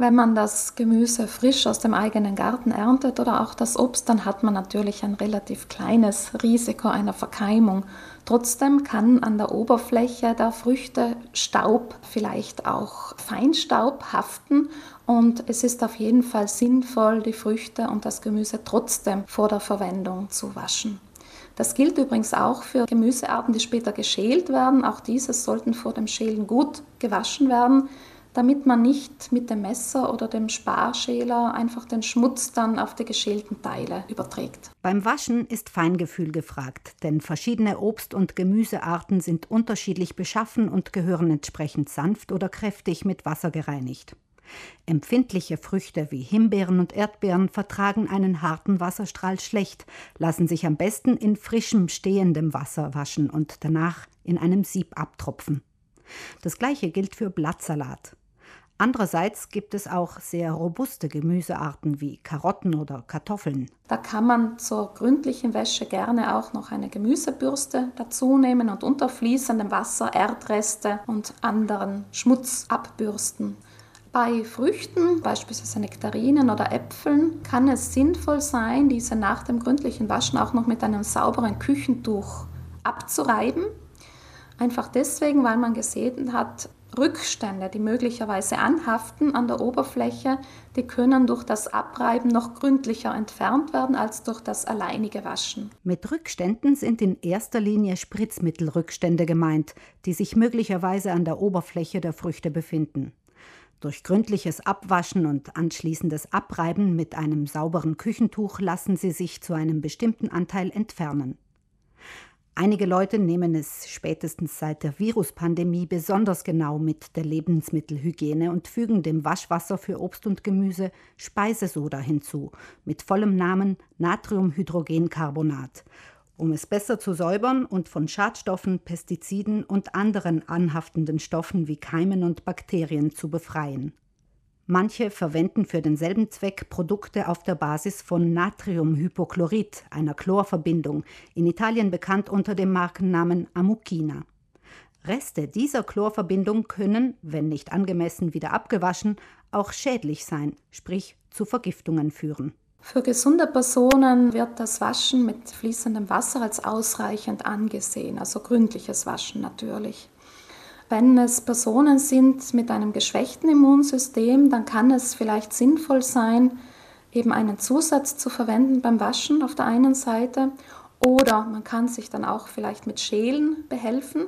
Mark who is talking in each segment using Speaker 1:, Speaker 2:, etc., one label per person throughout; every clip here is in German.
Speaker 1: Wenn man das Gemüse frisch aus dem eigenen Garten erntet oder auch das Obst, dann hat man natürlich ein relativ kleines Risiko einer Verkeimung. Trotzdem kann an der Oberfläche der Früchte Staub, vielleicht auch Feinstaub haften und es ist auf jeden Fall sinnvoll, die Früchte und das Gemüse trotzdem vor der Verwendung zu waschen. Das gilt übrigens auch für Gemüsearten, die später geschält werden. Auch diese sollten vor dem Schälen gut gewaschen werden damit man nicht mit dem Messer oder dem Sparschäler einfach den Schmutz dann auf die geschälten Teile überträgt.
Speaker 2: Beim Waschen ist Feingefühl gefragt, denn verschiedene Obst- und Gemüsearten sind unterschiedlich beschaffen und gehören entsprechend sanft oder kräftig mit Wasser gereinigt. Empfindliche Früchte wie Himbeeren und Erdbeeren vertragen einen harten Wasserstrahl schlecht, lassen sich am besten in frischem stehendem Wasser waschen und danach in einem Sieb abtropfen. Das gleiche gilt für Blattsalat. Andererseits gibt es auch sehr robuste Gemüsearten wie Karotten oder Kartoffeln.
Speaker 1: Da kann man zur gründlichen Wäsche gerne auch noch eine Gemüsebürste dazu nehmen und unter fließendem Wasser Erdreste und anderen Schmutz abbürsten. Bei Früchten, beispielsweise Nektarinen oder Äpfeln, kann es sinnvoll sein, diese nach dem gründlichen Waschen auch noch mit einem sauberen Küchentuch abzureiben. Einfach deswegen, weil man gesehen hat, Rückstände, die möglicherweise anhaften an der Oberfläche, die können durch das Abreiben noch gründlicher entfernt werden als durch das alleinige Waschen.
Speaker 2: Mit Rückständen sind in erster Linie Spritzmittelrückstände gemeint, die sich möglicherweise an der Oberfläche der Früchte befinden. Durch gründliches Abwaschen und anschließendes Abreiben mit einem sauberen Küchentuch lassen sie sich zu einem bestimmten Anteil entfernen. Einige Leute nehmen es spätestens seit der Viruspandemie besonders genau mit der Lebensmittelhygiene und fügen dem Waschwasser für Obst und Gemüse Speisesoda hinzu, mit vollem Namen Natriumhydrogencarbonat, um es besser zu säubern und von Schadstoffen, Pestiziden und anderen anhaftenden Stoffen wie Keimen und Bakterien zu befreien. Manche verwenden für denselben Zweck Produkte auf der Basis von Natriumhypochlorid, einer Chlorverbindung, in Italien bekannt unter dem Markennamen Amuchina. Reste dieser Chlorverbindung können, wenn nicht angemessen wieder abgewaschen, auch schädlich sein, sprich zu Vergiftungen führen.
Speaker 1: Für gesunde Personen wird das Waschen mit fließendem Wasser als ausreichend angesehen, also gründliches Waschen natürlich. Wenn es Personen sind mit einem geschwächten Immunsystem, dann kann es vielleicht sinnvoll sein, eben einen Zusatz zu verwenden beim Waschen auf der einen Seite oder man kann sich dann auch vielleicht mit Schälen behelfen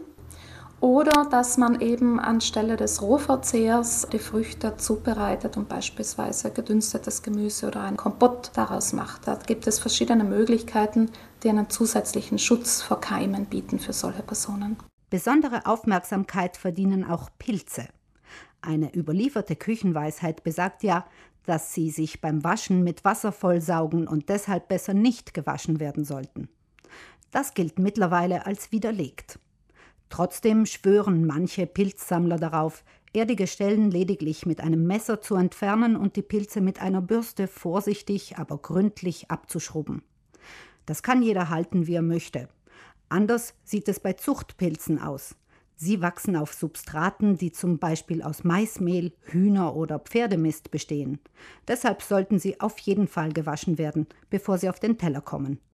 Speaker 1: oder dass man eben anstelle des Rohverzehrs die Früchte zubereitet und beispielsweise gedünstetes Gemüse oder ein Kompott daraus macht. Da gibt es verschiedene Möglichkeiten, die einen zusätzlichen Schutz vor Keimen bieten für solche Personen.
Speaker 2: Besondere Aufmerksamkeit verdienen auch Pilze. Eine überlieferte Küchenweisheit besagt ja, dass sie sich beim Waschen mit Wasser vollsaugen und deshalb besser nicht gewaschen werden sollten. Das gilt mittlerweile als widerlegt. Trotzdem schwören manche Pilzsammler darauf, erdige Stellen lediglich mit einem Messer zu entfernen und die Pilze mit einer Bürste vorsichtig, aber gründlich abzuschrubben. Das kann jeder halten, wie er möchte. Anders sieht es bei Zuchtpilzen aus. Sie wachsen auf Substraten, die zum Beispiel aus Maismehl, Hühner- oder Pferdemist bestehen. Deshalb sollten sie auf jeden Fall gewaschen werden, bevor sie auf den Teller kommen.